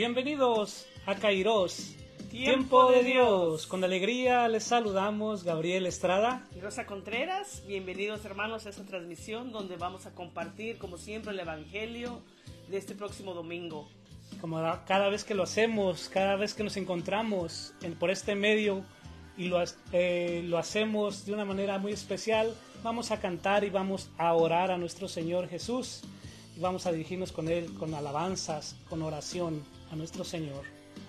Bienvenidos a Kairos, Tiempo de Dios. Con alegría les saludamos Gabriel Estrada y Rosa Contreras. Bienvenidos hermanos a esta transmisión donde vamos a compartir como siempre el Evangelio de este próximo domingo. Como cada vez que lo hacemos, cada vez que nos encontramos en, por este medio y lo, eh, lo hacemos de una manera muy especial, vamos a cantar y vamos a orar a nuestro Señor Jesús y vamos a dirigirnos con Él con alabanzas, con oración a nuestro Señor.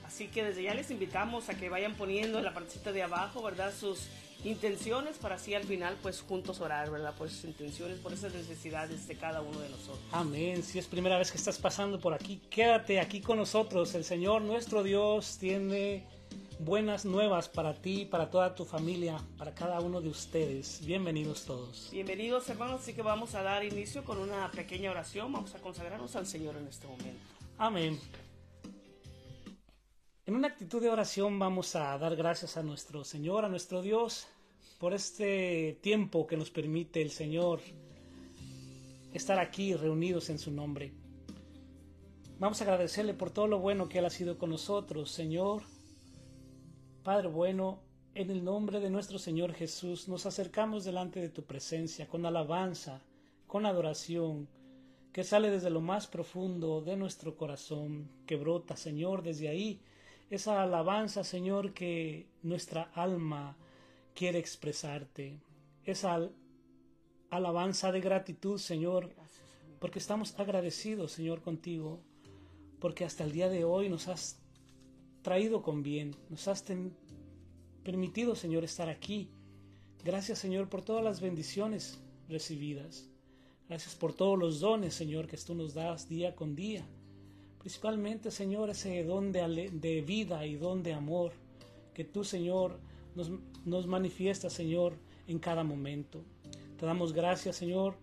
Así que desde ya les invitamos a que vayan poniendo en la partecita de abajo, ¿verdad? Sus intenciones para así al final pues juntos orar, ¿verdad? Por sus intenciones, por esas necesidades de cada uno de nosotros. Amén. Si es primera vez que estás pasando por aquí, quédate aquí con nosotros. El Señor nuestro Dios tiene buenas nuevas para ti, para toda tu familia, para cada uno de ustedes. Bienvenidos todos. Bienvenidos hermanos, así que vamos a dar inicio con una pequeña oración. Vamos a consagrarnos al Señor en este momento. Amén. En una actitud de oración vamos a dar gracias a nuestro Señor, a nuestro Dios, por este tiempo que nos permite el Señor estar aquí reunidos en su nombre. Vamos a agradecerle por todo lo bueno que Él ha sido con nosotros, Señor. Padre bueno, en el nombre de nuestro Señor Jesús nos acercamos delante de tu presencia con alabanza, con adoración, que sale desde lo más profundo de nuestro corazón, que brota, Señor, desde ahí esa alabanza, Señor, que nuestra alma quiere expresarte, esa alabanza de gratitud, Señor, porque estamos agradecidos, Señor, contigo, porque hasta el día de hoy nos has traído con bien, nos has permitido, Señor, estar aquí. Gracias, Señor, por todas las bendiciones recibidas. Gracias por todos los dones, Señor, que tú nos das día con día. Principalmente, Señor, ese don de, vida y don de amor que tú, Señor, nos, nos manifiestas, Señor, en cada momento. Te damos gracias, Señor,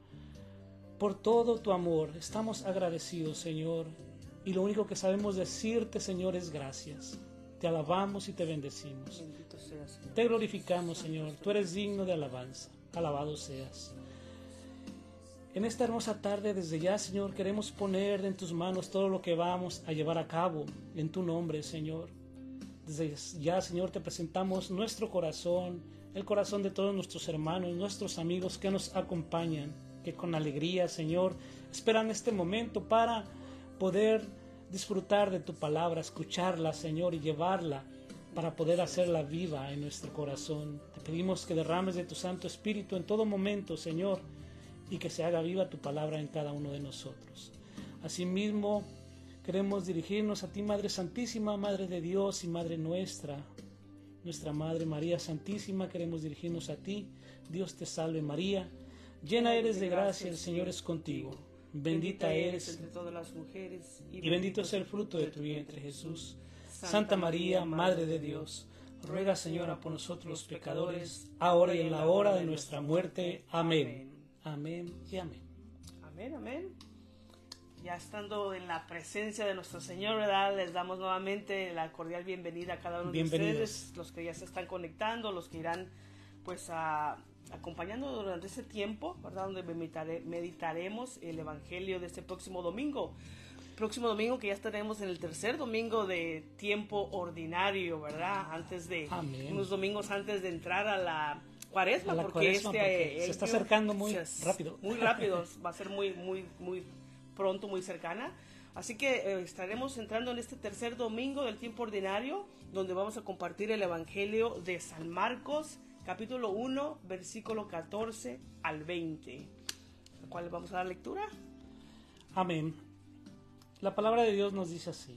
por todo tu amor. Estamos agradecidos, Señor. Y lo único que sabemos decirte, Señor, es gracias. Te alabamos y te bendecimos. Te glorificamos, Señor. Tú eres digno de alabanza. Alabado seas. En esta hermosa tarde, desde ya, Señor, queremos poner en tus manos todo lo que vamos a llevar a cabo en tu nombre, Señor. Desde ya, Señor, te presentamos nuestro corazón, el corazón de todos nuestros hermanos, nuestros amigos que nos acompañan, que con alegría, Señor, esperan este momento para poder disfrutar de tu palabra, escucharla, Señor, y llevarla para poder hacerla viva en nuestro corazón. Te pedimos que derrames de tu Santo Espíritu en todo momento, Señor, y que se haga viva tu palabra en cada uno de nosotros. Asimismo, queremos dirigirnos a ti, Madre Santísima, Madre de Dios y Madre nuestra, nuestra Madre María Santísima, queremos dirigirnos a ti. Dios te salve María, llena eres de gracia, el Señor es contigo. Bendita eres entre todas las mujeres y bendito es el fruto de tu vientre Jesús. Santa María, Madre de Dios, ruega Señora por nosotros los pecadores, ahora y en la hora de nuestra muerte. Amén. Amén y amén. Amén, amén. Ya estando en la presencia de nuestro Señor, ¿verdad? Les damos nuevamente la cordial bienvenida a cada uno de ustedes, los que ya se están conectando, los que irán pues a, acompañando durante ese tiempo, ¿verdad? Donde meditaremos el Evangelio de este próximo domingo. Próximo domingo que ya estaremos en el tercer domingo de tiempo ordinario, ¿verdad? Antes de unos domingos antes de entrar a la cuaresma, porque este se está acercando muy rápido. Muy rápido, va a ser muy, muy, muy pronto, muy cercana. Así que eh, estaremos entrando en este tercer domingo del tiempo ordinario, donde vamos a compartir el Evangelio de San Marcos, capítulo 1, versículo 14 al 20. ¿A cuál vamos a dar lectura? Amén. La palabra de Dios nos dice así.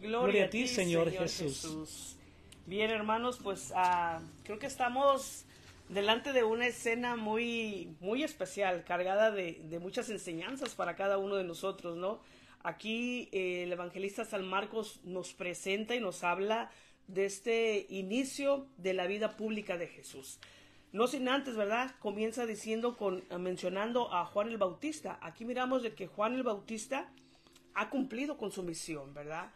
Gloria, a ti, Señor, Jesús. Bien, hermanos, pues ah, creo que estamos delante de una escena muy, muy especial, cargada de, muchas enseñanzas para cada uno de nosotros, ¿no? Aquí eh, el evangelista San Marcos nos presenta y nos habla de este inicio de la vida pública de Jesús. No sin antes, ¿verdad? Comienza diciendo, con, mencionando a Juan el Bautista. Aquí miramos de que Juan el Bautista ha cumplido con su misión, ¿verdad?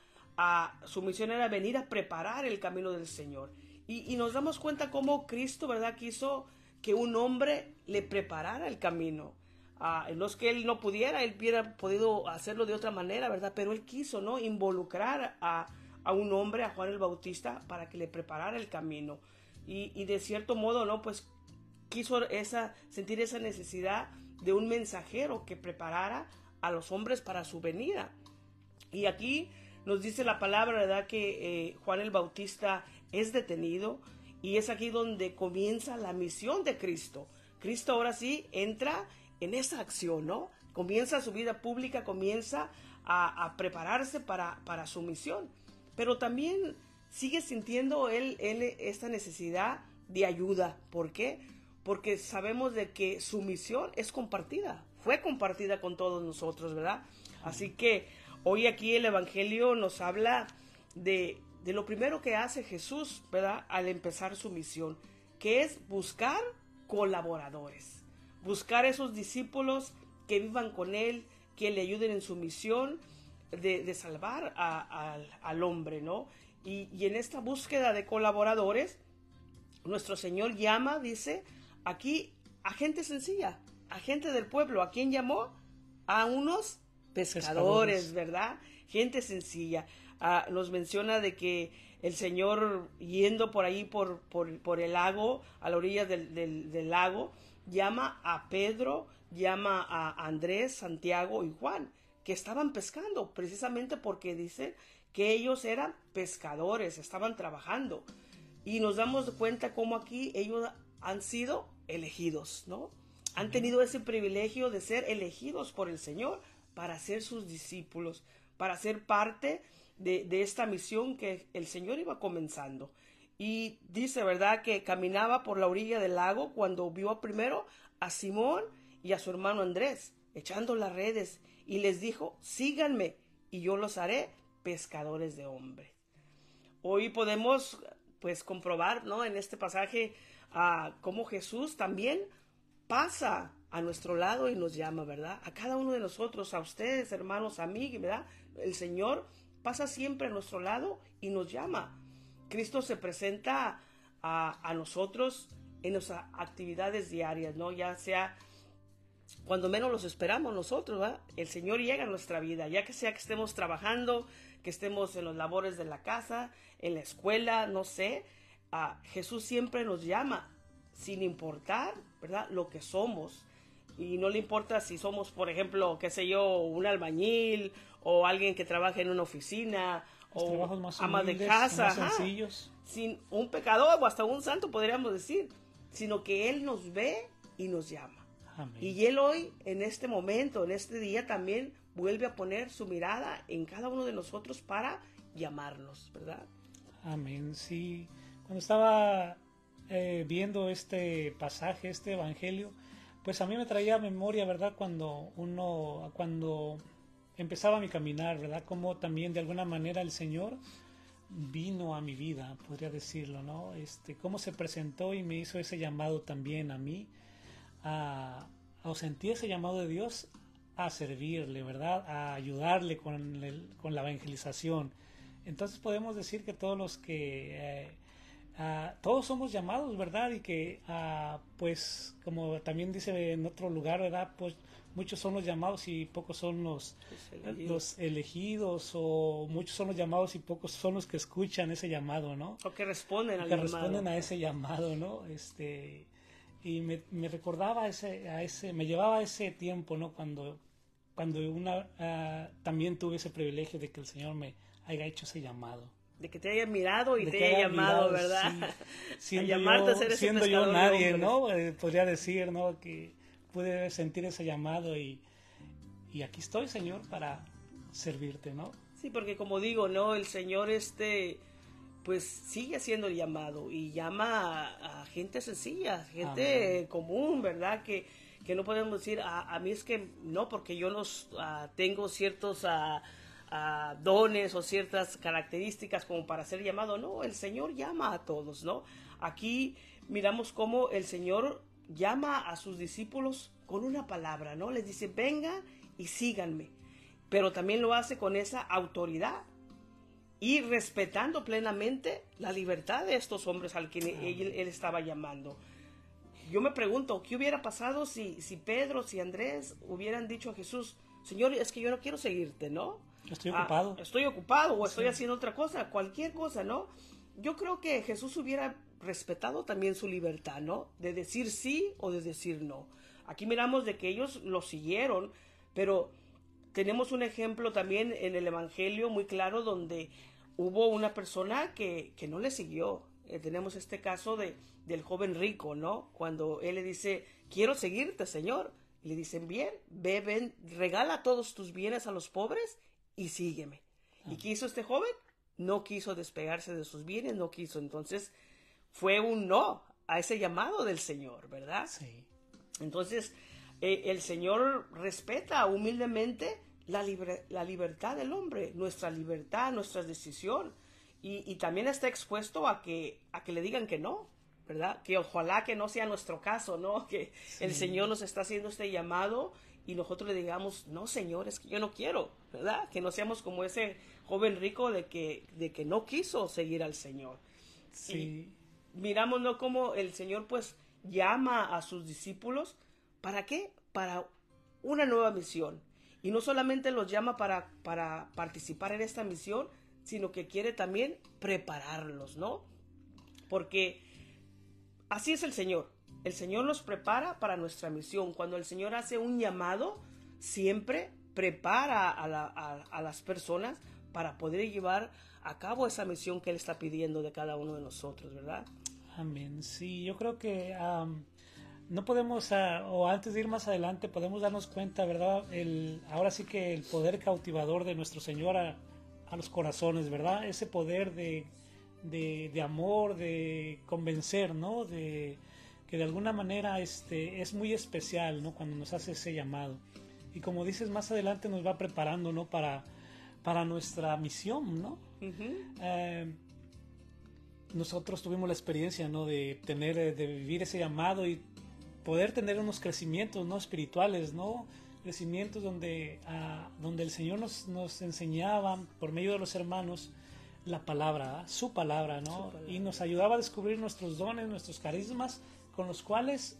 Su misión era venir a preparar el camino del Señor. Y, nos damos cuenta cómo Cristo, ¿verdad? Quiso que un hombre le preparara el camino. no es que él no pudiera, él hubiera podido hacerlo de otra manera, ¿verdad? Pero él quiso, ¿no? Involucrar a, un hombre, a Juan el Bautista, para que le preparara el camino. Y, y, de cierto modo, ¿no? Pues quiso esa, sentir esa necesidad de un mensajero que preparara a los hombres para su venida. Y aquí nos dice la palabra, ¿verdad? Que eh, Juan el Bautista es detenido y es aquí donde comienza la misión de Cristo. Cristo ahora sí entra en esa acción, ¿no? Comienza su vida pública, comienza a, prepararse para, para, su misión. Pero también sigue sintiendo él, él esta necesidad de ayuda. ¿Por qué? Porque sabemos de que su misión es compartida, fue compartida con todos nosotros, ¿verdad? Así que Hoy aquí el Evangelio nos habla de, lo primero que hace Jesús, ¿verdad? Al empezar su misión, que es buscar colaboradores, buscar esos discípulos que vivan con Él, que le ayuden en su misión de, salvar al hombre, ¿no? Y, y, en esta búsqueda de colaboradores, nuestro Señor llama, dice, aquí a gente sencilla, a gente del pueblo. ¿A quién llamó? A unos pescadores, ¿verdad? Gente sencilla. Ah, nos menciona de que el Señor yendo por ahí por, por, el lago, a la orilla del, del, lago, llama a Pedro, llama a Andrés, Santiago y Juan, que estaban pescando, precisamente porque dicen que ellos eran pescadores, estaban trabajando. Y nos damos cuenta cómo aquí ellos han sido elegidos, ¿no? Han tenido ese privilegio de ser elegidos por el Señor para ser sus discípulos, para ser parte de, esta misión que el Señor iba comenzando. Y dice, ¿verdad?, que caminaba por la orilla del lago cuando vio primero a Simón y a su hermano Andrés echando las redes y les dijo, síganme y yo los haré pescadores de hombres. Hoy podemos pues comprobar, ¿no? En este pasaje a cómo Jesús también pasa a nuestro lado y nos llama, ¿verdad? A cada uno de nosotros, a ustedes, hermanos, a mí, ¿verdad? El Señor pasa siempre a nuestro lado y nos llama. Cristo se presenta a, nosotros en nuestras actividades diarias, ¿no? Ya sea cuando menos los esperamos nosotros, ¿verdad? El Señor llega a nuestra vida, ya que sea que estemos trabajando, que estemos en los labores de la casa, en la escuela, no sé, Jesús siempre nos llama, sin importar, ¿verdad? Lo que somos, y no le importa si somos, por ejemplo, qué sé yo, un albañil o alguien que trabaja en una oficina o ama de casa, sencillos. sin un pecador o hasta un santo podríamos decir, sino que él nos ve y nos llama. Y él hoy, en este momento, en este día también vuelve a poner su mirada en cada uno de nosotros para llamarnos, ¿verdad? Amén. Sí, cuando estaba eh, viendo este pasaje, este evangelio, pues a mí me traía memoria, ¿verdad? Cuando uno, cuando empezaba mi caminar, ¿verdad? Como también de alguna manera el Señor vino a mi vida, podría decirlo, ¿no? Este, cómo se presentó y me hizo ese llamado también a mí, a, o sentí ese llamado de Dios a servirle, ¿verdad? A ayudarle con, con la evangelización. Entonces podemos decir que todos los que... Eh, todos somos llamados, ¿verdad? Y que, pues, como también dice en otro lugar, ¿verdad? Pues muchos son los llamados y pocos son los elegidos. los elegidos. o muchos son los llamados y pocos son los que escuchan ese llamado, ¿no? O que responden al que responden a ese llamado, ¿no? Este y me, me, recordaba ese a ese me llevaba a ese tiempo, ¿no? Cuando cuando una ah, también tuve ese privilegio de que el Señor me haya hecho ese llamado de que te haya mirado y te haya llamado, ¿verdad? Siendo, yo, siendo yo nadie, ¿no? Eh, podría decir, ¿no? Que pude sentir ese llamado y, y aquí estoy, Señor, para servirte, ¿no? Sí, porque como digo, ¿no? El Señor este pues sigue haciendo el llamado y llama a, gente sencilla, gente común, ¿verdad? Que, que no podemos decir, a, mí es que no, porque yo no ah, tengo ciertos... Uh, dones o ciertas características como para ser llamado. No, el Señor llama a todos, ¿no? Aquí miramos cómo el Señor llama a sus discípulos con una palabra, ¿no? Les dice, venga y síganme. Pero también lo hace con esa autoridad y respetando plenamente la libertad de estos hombres al que él, estaba llamando. Yo me pregunto, ¿qué hubiera pasado si, si Pedro, si Andrés hubieran dicho a Jesús, Señor, es que yo no quiero seguirte, ¿no? Estoy ocupado. Ah, estoy ocupado o estoy haciendo otra cosa, cualquier cosa, ¿no? Yo creo que Jesús hubiera respetado también su libertad, ¿no? De decir sí o de decir no. Aquí miramos de que ellos lo siguieron, pero tenemos un ejemplo también en el Evangelio muy claro donde hubo una persona que, que no le siguió. Eh, tenemos este caso de, del joven rico, ¿no? Cuando él le dice, quiero seguirte, Señor. Y le dicen, bien, ve, regala todos tus bienes a los pobres y sígueme. ¿Y qué hizo este joven? No quiso despegarse de sus bienes, no quiso. Entonces fue un no a ese llamado del Señor, ¿verdad? Sí. Entonces eh, el Señor respeta humildemente la, la libertad del hombre, nuestra libertad, nuestra decisión. Y, también está expuesto a que, a que le digan que no, ¿verdad? Que ojalá que no sea nuestro caso, ¿no? Que el Señor nos está haciendo este llamado y nosotros le digamos, no, Señor, es que yo no quiero, ¿verdad? Que no seamos como ese joven rico de que, de que no quiso seguir al Señor. Sí. miramos, ¿no? Como el Señor, pues, llama a sus discípulos, ¿para qué? Para una nueva misión. Y no solamente los llama para, para participar en esta misión, sino que quiere también prepararlos, ¿no? Porque así es el Señor. El Señor nos prepara para nuestra misión. Cuando el Señor hace un llamado, siempre prepara a, las personas para poder llevar a cabo esa misión que Él está pidiendo de cada uno de nosotros, ¿verdad? Amén. Sí, yo creo que no podemos, ah, o antes de ir más adelante, podemos darnos cuenta, ¿verdad? Ahora sí que el poder cautivador de nuestro Señor a, los corazones, ¿verdad? Ese poder de, de, amor, de convencer, ¿no? De, que de alguna manera este, es muy especial, ¿no? Cuando nos hace ese llamado. Y como dices, más adelante nos va preparando, ¿no? Para, para nuestra misión, ¿no? Eh, nosotros tuvimos la experiencia, ¿no? De tener, eh, de vivir ese llamado y poder tener unos crecimientos, ¿no? Espirituales, ¿no? Crecimientos donde, ah, donde el Señor nos, nos enseñaba por medio de los hermanos la palabra, su palabra, ¿no? Y nos ayudaba a descubrir nuestros dones, nuestros carismas con los cuales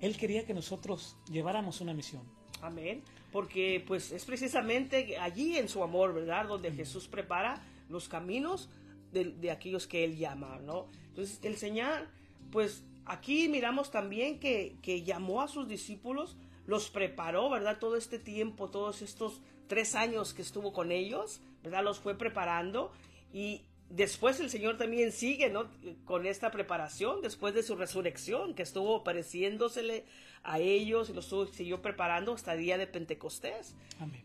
Él quería que nosotros lleváramos una misión. Amén. Porque pues es precisamente allí en su amor, ¿verdad? Donde Jesús prepara los caminos de, aquellos que Él llama, ¿no? Entonces el Señor, pues aquí miramos también que, que llamó a sus discípulos, los preparó, ¿verdad? Todo este tiempo, todos estos tres años que estuvo con ellos, ¿verdad? Los fue preparando y, después el Señor también sigue ¿no? con esta preparación después de su resurrección, que estuvo pareciéndosele a ellos y los siguió preparando hasta el día de Pentecostés.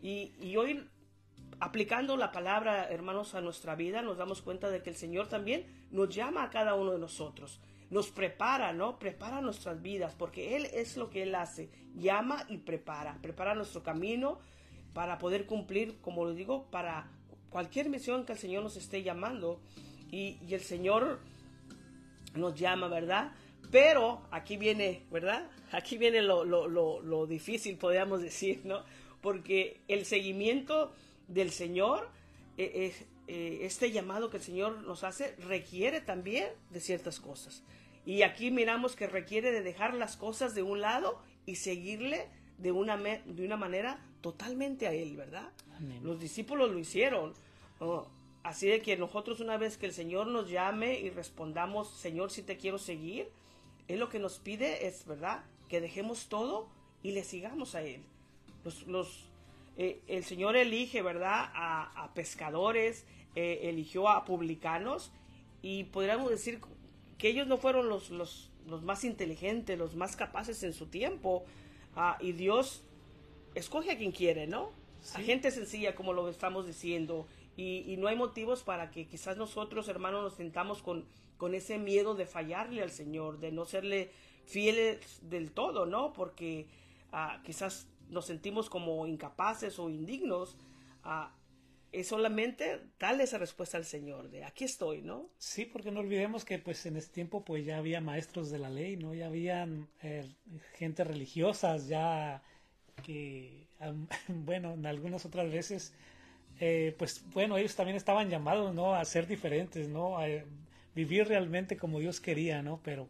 Y, y, hoy, aplicando la palabra, hermanos, a nuestra vida, nos damos cuenta de que el Señor también nos llama a cada uno de nosotros. Nos prepara, ¿no? Prepara nuestras vidas, porque Él es lo que Él hace. Llama y prepara. Prepara nuestro camino para poder cumplir, como lo digo, para cualquier misión que el Señor nos esté llamando y, el Señor nos llama, ¿verdad? Pero aquí viene, ¿verdad? Aquí viene lo, lo, lo, difícil, podríamos decir, ¿no? porque el seguimiento del Señor, eh, eh, este llamado que el Señor nos hace, requiere también de ciertas cosas. Y aquí miramos que requiere de dejar las cosas de un lado y seguirle de una, de una manera totalmente a Él, ¿verdad? Los discípulos lo hicieron. así de que nosotros una vez que el Señor nos llame y respondamos, Señor, si te quiero seguir, Él lo que nos pide es, ¿verdad? Que dejemos todo y le sigamos a Él. Los, los eh, el Señor elige, ¿verdad? A, pescadores, eh, eligió a publicanos y podríamos decir que ellos no fueron los, los, los más inteligentes, los más capaces en su tiempo. Ah, y Dios escoge a quien quiere, ¿no? A gente sencilla, como lo estamos diciendo. Y, y, no hay motivos para que quizás nosotros, hermanos, nos sentamos con, con ese miedo de fallarle al Señor, de no serle fieles del todo, ¿no? Porque ah, quizás nos sentimos como incapaces o indignos. Ah, es solamente darle esa respuesta al Señor, de aquí estoy, ¿no? Sí, porque no olvidemos que pues en ese tiempo pues ya había maestros de la ley, ¿no? Ya habían eh, gente religiosas, ya que, bueno, en algunas otras veces, eh, pues bueno, ellos también estaban llamados, ¿no? A ser diferentes, ¿no? A vivir realmente como Dios quería, ¿no? Pero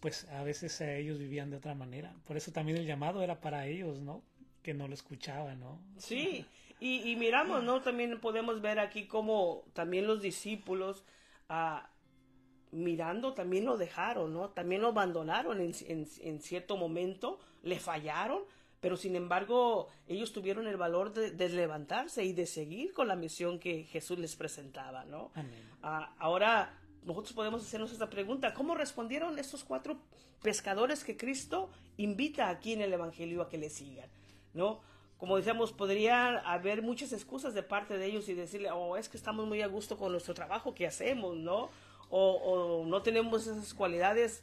pues a veces ellos vivían de otra manera. Por eso también el llamado era para ellos, ¿no? Que no lo escuchaban, ¿no? Sí, y, miramos, ¿no? También podemos ver aquí como también los discípulos, ah, mirando, también lo dejaron, ¿no? También lo abandonaron en, en cierto momento, le fallaron, pero sin embargo ellos tuvieron el valor de, levantarse y de seguir con la misión que Jesús les presentaba, ¿no? Ah, ahora nosotros podemos hacernos esta pregunta, ¿cómo respondieron estos cuatro pescadores que Cristo invita aquí en el Evangelio a que le sigan, ¿no? Como decíamos, podría haber muchas excusas de parte de ellos y decirle, oh, es que estamos muy a gusto con nuestro trabajo que hacemos, ¿no? O, o no tenemos esas cualidades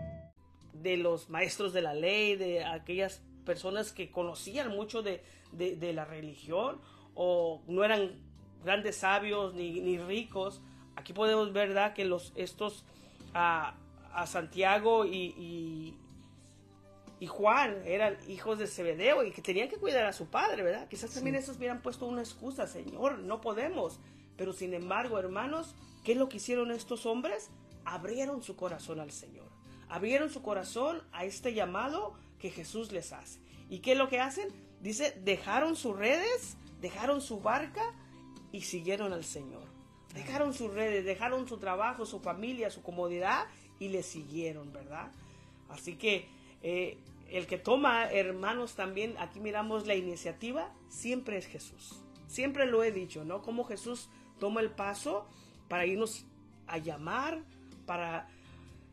de los maestros de la ley, de aquellas personas que conocían mucho de, la religión o no eran grandes sabios ni, ricos. Aquí podemos ver ¿verdad? que los, estos a, Santiago y, y, Juan eran hijos de Zebedeo y que tenían que cuidar a su padre, ¿verdad? Quizás también esos hubieran puesto una excusa, Señor, no podemos. Pero sin embargo, hermanos, ¿qué es lo que hicieron estos hombres? Abrieron su corazón al Señor abrieron su corazón a este llamado que Jesús les hace. ¿Y qué es lo que hacen? Dice, dejaron sus redes, dejaron su barca y siguieron al Señor. Dejaron sus redes, dejaron su trabajo, su familia, su comodidad y le siguieron, ¿verdad? Así que eh, el que toma, hermanos, también aquí miramos la iniciativa, siempre es Jesús. Siempre lo he dicho, ¿no? Como Jesús toma el paso para irnos a llamar, para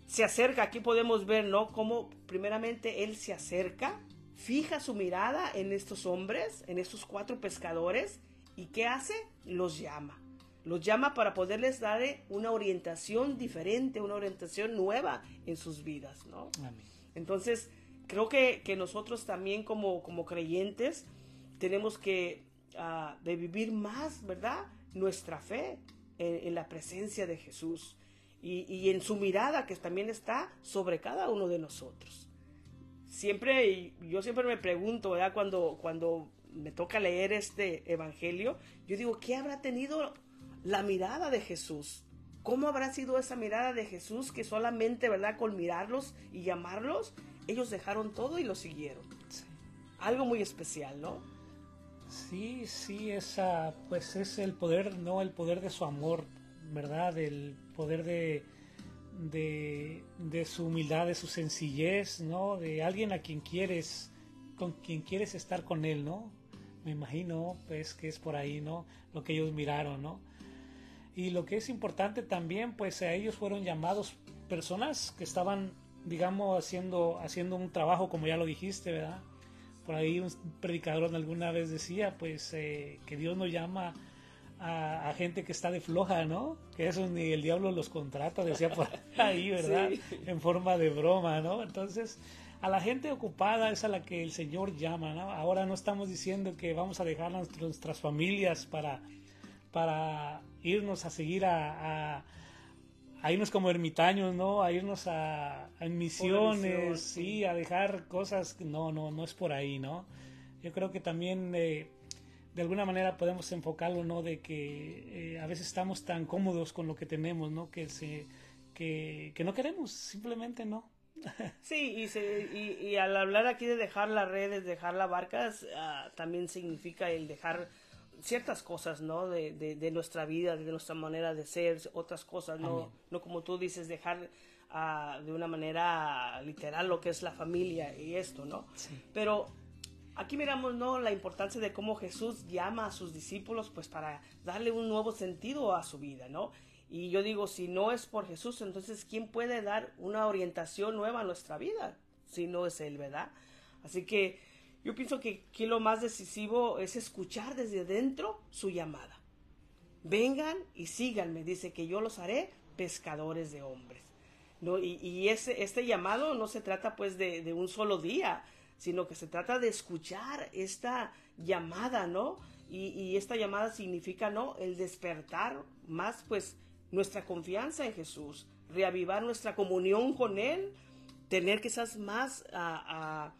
se acerca, aquí podemos ver, ¿no? Cómo primeramente él se acerca, fija su mirada en estos hombres, en estos cuatro pescadores, y ¿qué hace? Los llama. Los llama para poderles dar una orientación diferente, una orientación nueva en sus vidas, ¿no? Entonces, creo que, nosotros también como, como creyentes tenemos que uh, de vivir más, ¿verdad? Nuestra fe en la presencia de Jesús y, en su mirada que también está sobre cada uno de nosotros. Siempre, yo siempre me pregunto, ¿verdad? Cuando, cuando me toca leer este evangelio, yo digo, ¿qué habrá tenido la mirada de Jesús? ¿Cómo habrá sido esa mirada de Jesús que solamente, ¿verdad? Con mirarlos y llamarlos, ellos dejaron todo y lo siguieron. Algo muy especial, ¿no? Sí, sí, esa, pues es el poder, ¿no? El poder de su amor, ¿verdad? El poder de, de, su humildad, de su sencillez, ¿no? De alguien a quien quieres, con quien quieres estar con él, ¿no? Me imagino, pues, que es por ahí, ¿no? Lo que ellos miraron, ¿no? Y lo que es importante también, pues, a ellos fueron llamados personas que estaban, digamos, haciendo, haciendo un trabajo, como ya lo dijiste, ¿verdad? por ahí un predicador alguna vez decía, pues eh, que Dios no llama a, gente que está de floja, ¿no? Que eso ni el diablo los contrata, decía por ahí, ¿verdad? En forma de broma, ¿no? Entonces, a la gente ocupada es a la que el Señor llama, ¿no? Ahora no estamos diciendo que vamos a dejar nuestras familias para, para irnos a seguir a, a, irnos como ermitaños, ¿no? A irnos a, misiones, sí, a dejar cosas, no, no, no es por ahí, ¿no? Yo creo que también... Eh, de alguna manera podemos enfocarlo, ¿no? De que eh, a veces estamos tan cómodos con lo que tenemos, ¿no? Que, se, que, no queremos, simplemente no. sí, y, se, y, al hablar aquí de dejar las redes, dejar las barcas, ah, también significa el dejar ciertas cosas, ¿no? De, de, nuestra vida, de nuestra manera de ser, otras cosas, ¿no? No como tú dices, dejar ah, de una manera literal lo que es la familia y esto, ¿no? Pero Aquí miramos ¿no? la importancia de cómo Jesús llama a sus discípulos pues para darle un nuevo sentido a su vida, ¿no? Y yo digo, si no es por Jesús, entonces ¿quién puede dar una orientación nueva a nuestra vida? Si no es Él, ¿verdad? Así que yo pienso que aquí lo más decisivo es escuchar desde dentro su llamada. Vengan y síganme, dice que yo los haré pescadores de hombres. ¿No? Y, este llamado no se trata pues de un solo día, sino que se trata de escuchar esta llamada, ¿no? Y, esta llamada significa, ¿no? El despertar más, pues, nuestra confianza en Jesús, reavivar nuestra comunión con Él, tener quizás más a,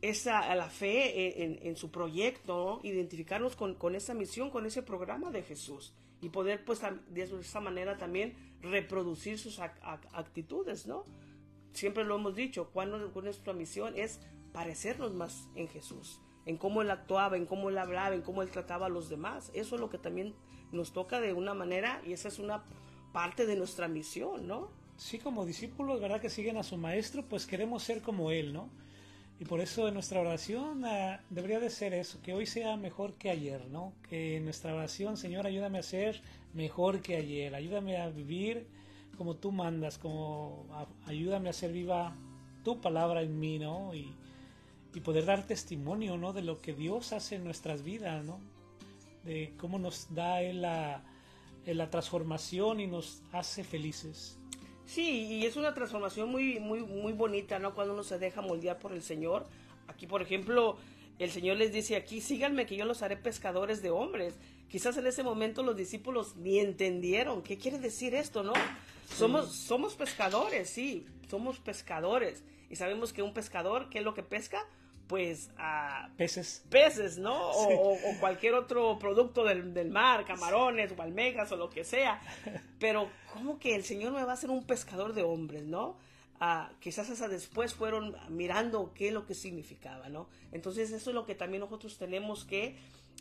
esa, la fe en, su proyecto, ¿no? identificarnos con, con, esa misión, con ese programa de Jesús y poder, pues, de esa manera también reproducir sus actitudes, ¿no? Siempre lo hemos dicho, cuando nuestra misión es parecernos más en Jesús, en cómo Él actuaba, en cómo Él hablaba, en cómo Él trataba a los demás. Eso es lo que también nos toca de una manera y esa es una parte de nuestra misión, ¿no? Sí, como discípulos, ¿verdad? Que siguen a su maestro, pues queremos ser como Él, ¿no? Y por eso en nuestra oración ah, debería de ser eso, que hoy sea mejor que ayer, ¿no? Que en nuestra oración, Señor, ayúdame a ser mejor que ayer, ayúdame a vivir como tú mandas, como ayúdame a hacer viva tu palabra en mí, ¿no? Y, poder dar testimonio, ¿no? De lo que Dios hace en nuestras vidas, ¿no? De cómo nos da Él la, la transformación y nos hace felices. Sí, y es una transformación muy, muy, muy bonita, ¿no? Cuando uno se deja moldear por el Señor. Aquí, por ejemplo, el Señor les dice aquí, síganme que yo los haré pescadores de hombres. Quizás en ese momento los discípulos ni entendieron qué quiere decir esto, ¿no? Somos, somos pescadores, sí, somos pescadores. Y sabemos que un pescador, ¿qué es lo que pesca? Pues a peces. Peces, ¿no? O, cualquier otro producto del, mar, camarones o almejas o lo que sea. Pero, ¿cómo que el Señor me va a hacer un pescador de hombres, ¿no? Ah, quizás hasta después fueron mirando qué es lo que significaba, ¿no? Entonces eso es lo que también nosotros tenemos que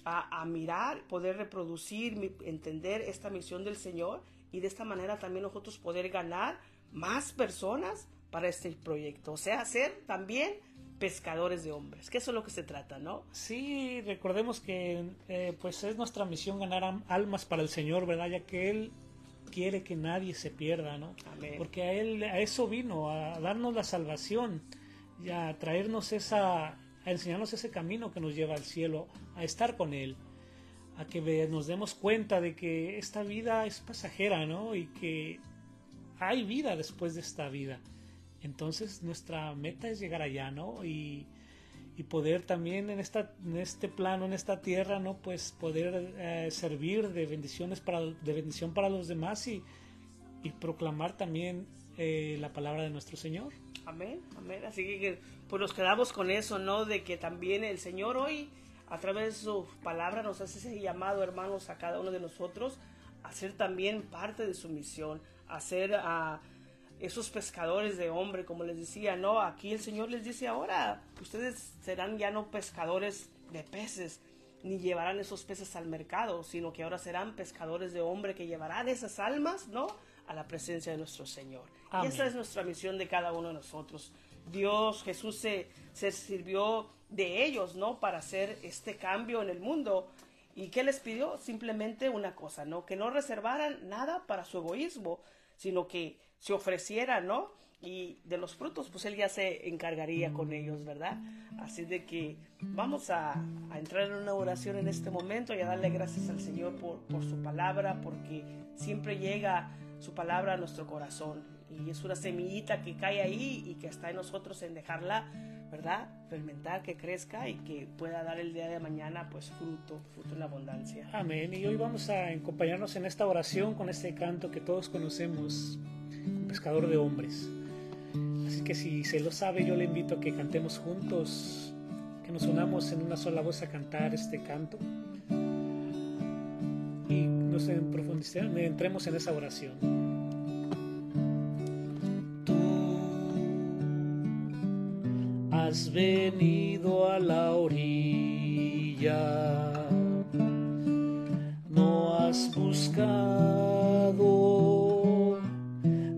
a, mirar, poder reproducir, entender esta misión del Señor y de esta manera también nosotros poder ganar más personas para este proyecto. O sea, ser también pescadores de hombres, que eso es lo que se trata, ¿no? Sí, recordemos que eh, pues es nuestra misión ganar almas para el Señor, ¿verdad? Ya que Él quiere que nadie se pierda, ¿no? Porque a Él, a eso vino, a darnos la salvación y a traernos esa, a enseñarnos ese camino que nos lleva al cielo, a estar con Él, a que nos demos cuenta de que esta vida es pasajera, ¿no? Y que hay vida después de esta vida. Entonces nuestra meta es llegar allá, ¿no? Y, poder también en, esta, en este plano, en esta tierra, ¿no? Pues poder eh, servir de bendiciones para, de bendición para los demás y, y proclamar también eh, la palabra de nuestro Señor. Amén, amén. Así que pues nos quedamos con eso, ¿no? De que también el Señor hoy, a través de su palabra, nos hace ese llamado, hermanos, a cada uno de nosotros, a ser también parte de su misión, a ser a esos pescadores de hombre, como les decía, ¿no? Aquí el Señor les dice ahora, ustedes serán ya no pescadores de peces, ni llevarán esos peces al mercado, sino que ahora serán pescadores de hombre que llevarán esas almas, ¿no? A la presencia de nuestro Señor. Y esa es nuestra misión de cada uno de nosotros. Dios, Jesús se, se sirvió de ellos, ¿no? Para hacer este cambio en el mundo. ¿Y qué les pidió? Simplemente una cosa, ¿no? Que no reservaran nada para su egoísmo, sino que se ofrecieran, ¿no? y de los frutos, pues Él ya se encargaría con ellos, ¿verdad? Así de que vamos a, entrar en una oración en este momento y a darle gracias al Señor por, por su palabra, porque siempre llega su palabra a nuestro corazón y es una semillita que cae ahí y que está en nosotros en dejarla, ¿verdad? Fermentar, que crezca y que pueda dar el día de mañana pues fruto, fruto en abundancia. Amén. Y hoy vamos a acompañarnos en esta oración con este canto que todos conocemos, pescador de hombres. Así que si se lo sabe, yo le invito a que cantemos juntos, que nos unamos en una sola voz a cantar este canto y nos entremos en esa oración. Has venido a la orilla, no has buscado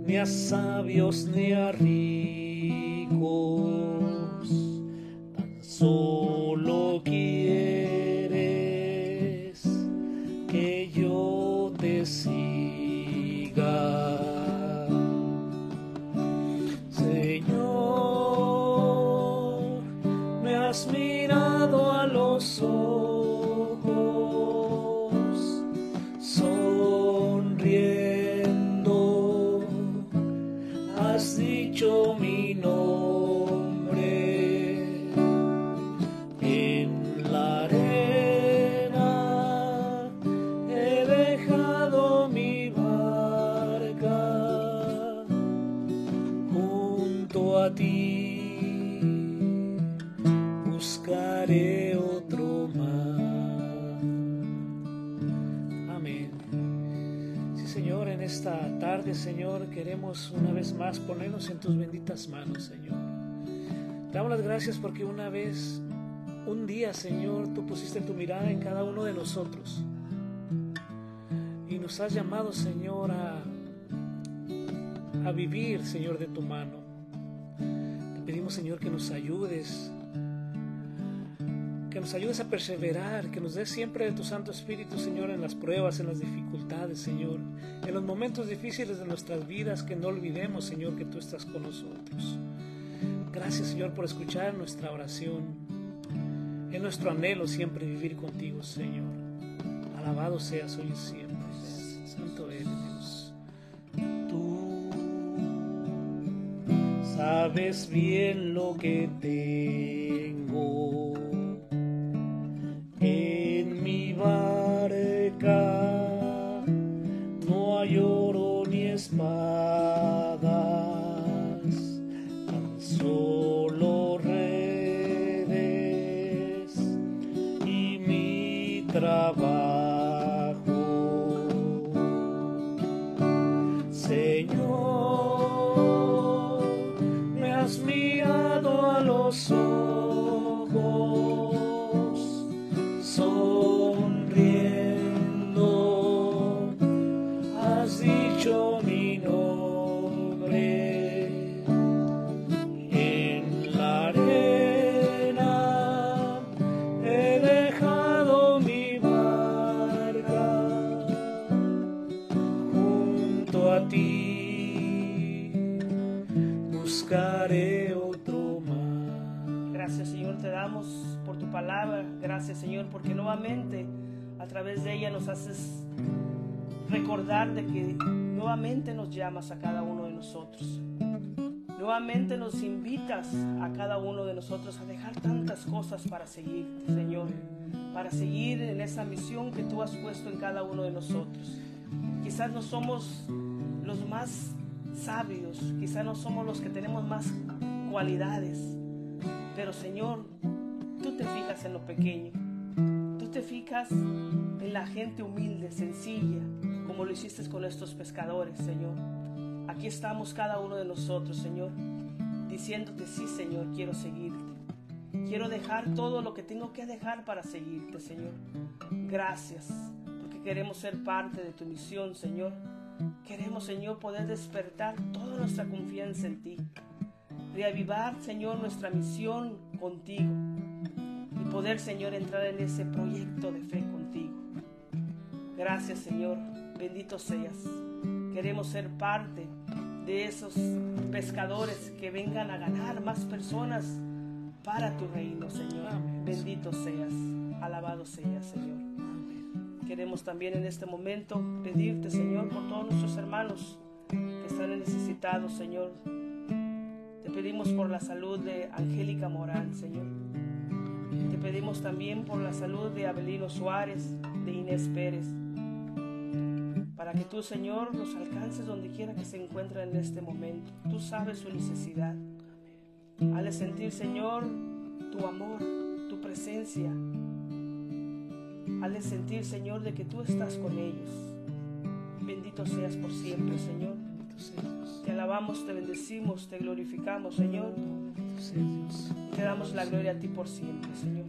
ni a sabios ni a ricos, una vez más ponernos en tus benditas manos, Señor. Te damos las gracias porque una vez, un día, Señor, tú pusiste tu mirada en cada uno de nosotros. Y nos has llamado, Señor, a, a vivir, Señor, de tu mano. Te pedimos, Señor, que nos ayudes, que nos ayudes a perseverar, que nos des siempre de tu Santo Espíritu, Señor, en las pruebas, en las dificultades, Señor, en los momentos difíciles de nuestras vidas, que no olvidemos, Señor, que tú estás con nosotros. Gracias, Señor, por escuchar nuestra oración. Es nuestro anhelo siempre vivir contigo, Señor. Alabado seas hoy y siempre. Santo eres Dios. Tú sabes bien lo que tengo Gracias Señor, te damos por tu palabra. Gracias Señor, porque nuevamente a través de ella nos haces recordar de que nuevamente nos llamas a cada uno de nosotros. Nuevamente nos invitas a cada uno de nosotros a dejar tantas cosas para seguirte, Señor, para seguir en esa misión que tú has puesto en cada uno de nosotros. Quizás no somos los más sabios, quizás no somos los que tenemos más cualidades, pero Señor, tú te fijas en lo pequeño, tú te fijas en la gente humilde, sencilla, como lo hiciste con estos pescadores, Señor. Aquí estamos cada uno de nosotros, Señor, diciéndote, sí, Señor, quiero seguirte. Quiero dejar todo lo que tengo que dejar para seguirte, Señor. Gracias, porque queremos ser parte de tu misión, Señor. Queremos, Señor, poder despertar toda nuestra confianza en ti. Reavivar, Señor, nuestra misión contigo. Y poder, Señor, entrar en ese proyecto de fe contigo. Gracias, Señor. Bendito seas. Queremos ser parte de esos pescadores que vengan a ganar más personas para tu reino, Señor. Bendito seas, alabado seas, Señor. Queremos también en este momento pedirte, Señor, por todos nuestros hermanos que están necesitados, Señor. Pedimos por la salud de Angélica Morán, Señor. Te pedimos también por la salud de Abelino Suárez, de Inés Pérez. Para que tú, Señor, los alcances donde quiera que se encuentren en este momento. Tú sabes su necesidad. Al sentir, Señor, tu amor, tu presencia, al sentir, Señor, de que tú estás con ellos. Bendito seas por siempre, Señor. Te alabamos, te bendecimos, te glorificamos, Señor. Te damos la gloria a ti por siempre, Señor.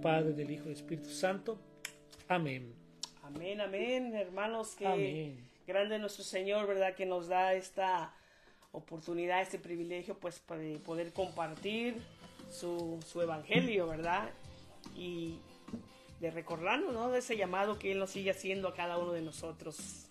Padre, del Hijo y del Espíritu Santo. Amén. Amén, amén, hermanos, que grande nuestro Señor, ¿verdad? Que nos da esta oportunidad, este privilegio, pues, para poder compartir su, su evangelio, ¿verdad? Y de recordarnos, ¿no? De ese llamado que Él nos sigue haciendo a cada uno de nosotros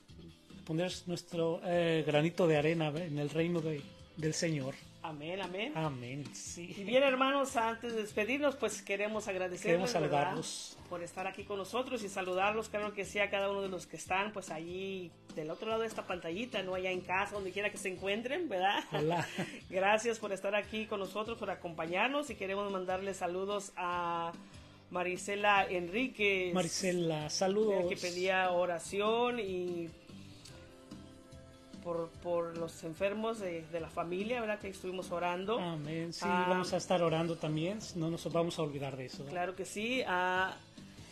poner nuestro eh, granito de arena en el reino del Señor. Amén, amén. Amén, sí. Y bien, hermanos, antes de despedirnos, pues queremos agradecerles queremos por estar aquí con nosotros y saludarlos, claro que sea cada uno de los que están, pues allí del otro lado de esta pantallita, no allá en casa, donde quiera que se encuentren, ¿verdad? Hola. Gracias por estar aquí con nosotros, por acompañarnos y queremos mandarles saludos a Marisela Enríquez. Marisela, saludos. Que pedía oración y por, por los enfermos de, de, la familia, ¿verdad? Que estuvimos orando. Amén. Sí, ah, vamos a estar orando también. No nos vamos a olvidar de eso. Claro que sí. A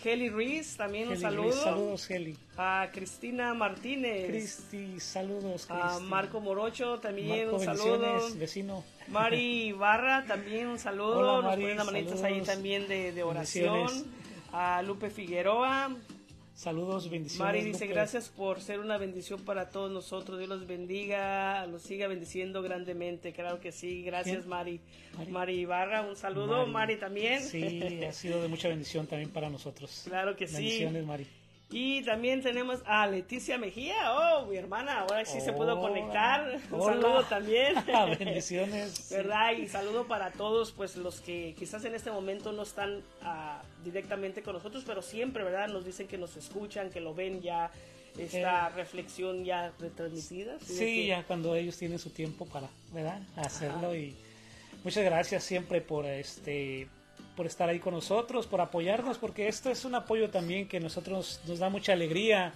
Heli Ruiz, también un saludo. saludos, Heli. A Cristina Martínez. Cristi, saludos. A Marco Morocho, también un saludo. vecino. Mari Barra, también un saludo. Hola, Mari, Nos ponen manitas ahí también de, de oración. A Lupe Figueroa, Saludos, bendiciones. Mari dice, gracias por ser una bendición para todos nosotros. Dios los bendiga, los siga bendiciendo grandemente. Claro que sí. Gracias, Mari. Mari. Ibarra, un saludo. Mari, también. Sí, ha sido de mucha bendición también para nosotros. Claro que sí. Bendiciones, Mari. Y también tenemos a Leticia Mejía, oh, mi hermana, ahora sí se pudo conectar. Un saludo también. Bendiciones. ¿Verdad? Y saludo para todos, pues los que quizás en este momento no están uh, directamente con nosotros, pero siempre, ¿verdad? Nos dicen que nos escuchan, que lo ven ya, esta eh, reflexión ya retransmitida. Sí, ya cuando ellos tienen su tiempo para, ¿verdad? Hacerlo y muchas gracias siempre por este por estar ahí con nosotros, por apoyarnos, porque esto es un apoyo también que nosotros nos da mucha alegría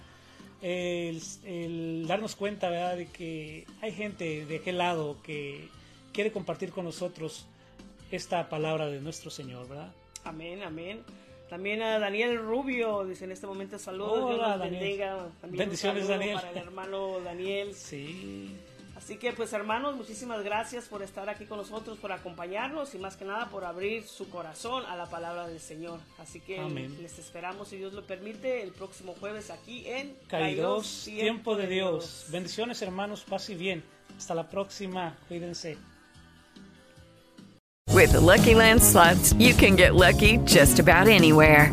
el, darnos cuenta ¿verdad? de que hay gente de aquel lado que quiere compartir con nosotros esta palabra de nuestro Señor, ¿verdad? Amén, amén. También a Daniel Rubio, dice en este momento saludos, Dios bendiga. Bendiciones, Daniel. Para el hermano Daniel. Sí. Así que pues hermanos, muchísimas gracias por estar aquí con nosotros, por acompañarnos y más que nada por abrir su corazón a la palabra del Señor. Así que les esperamos, si Dios lo permite, el próximo jueves aquí en Kairos, Tiempo de Dios. Bendiciones hermanos, paz y bien. Hasta la próxima, cuídense. With Lucky Land slots, you can get lucky just about anywhere.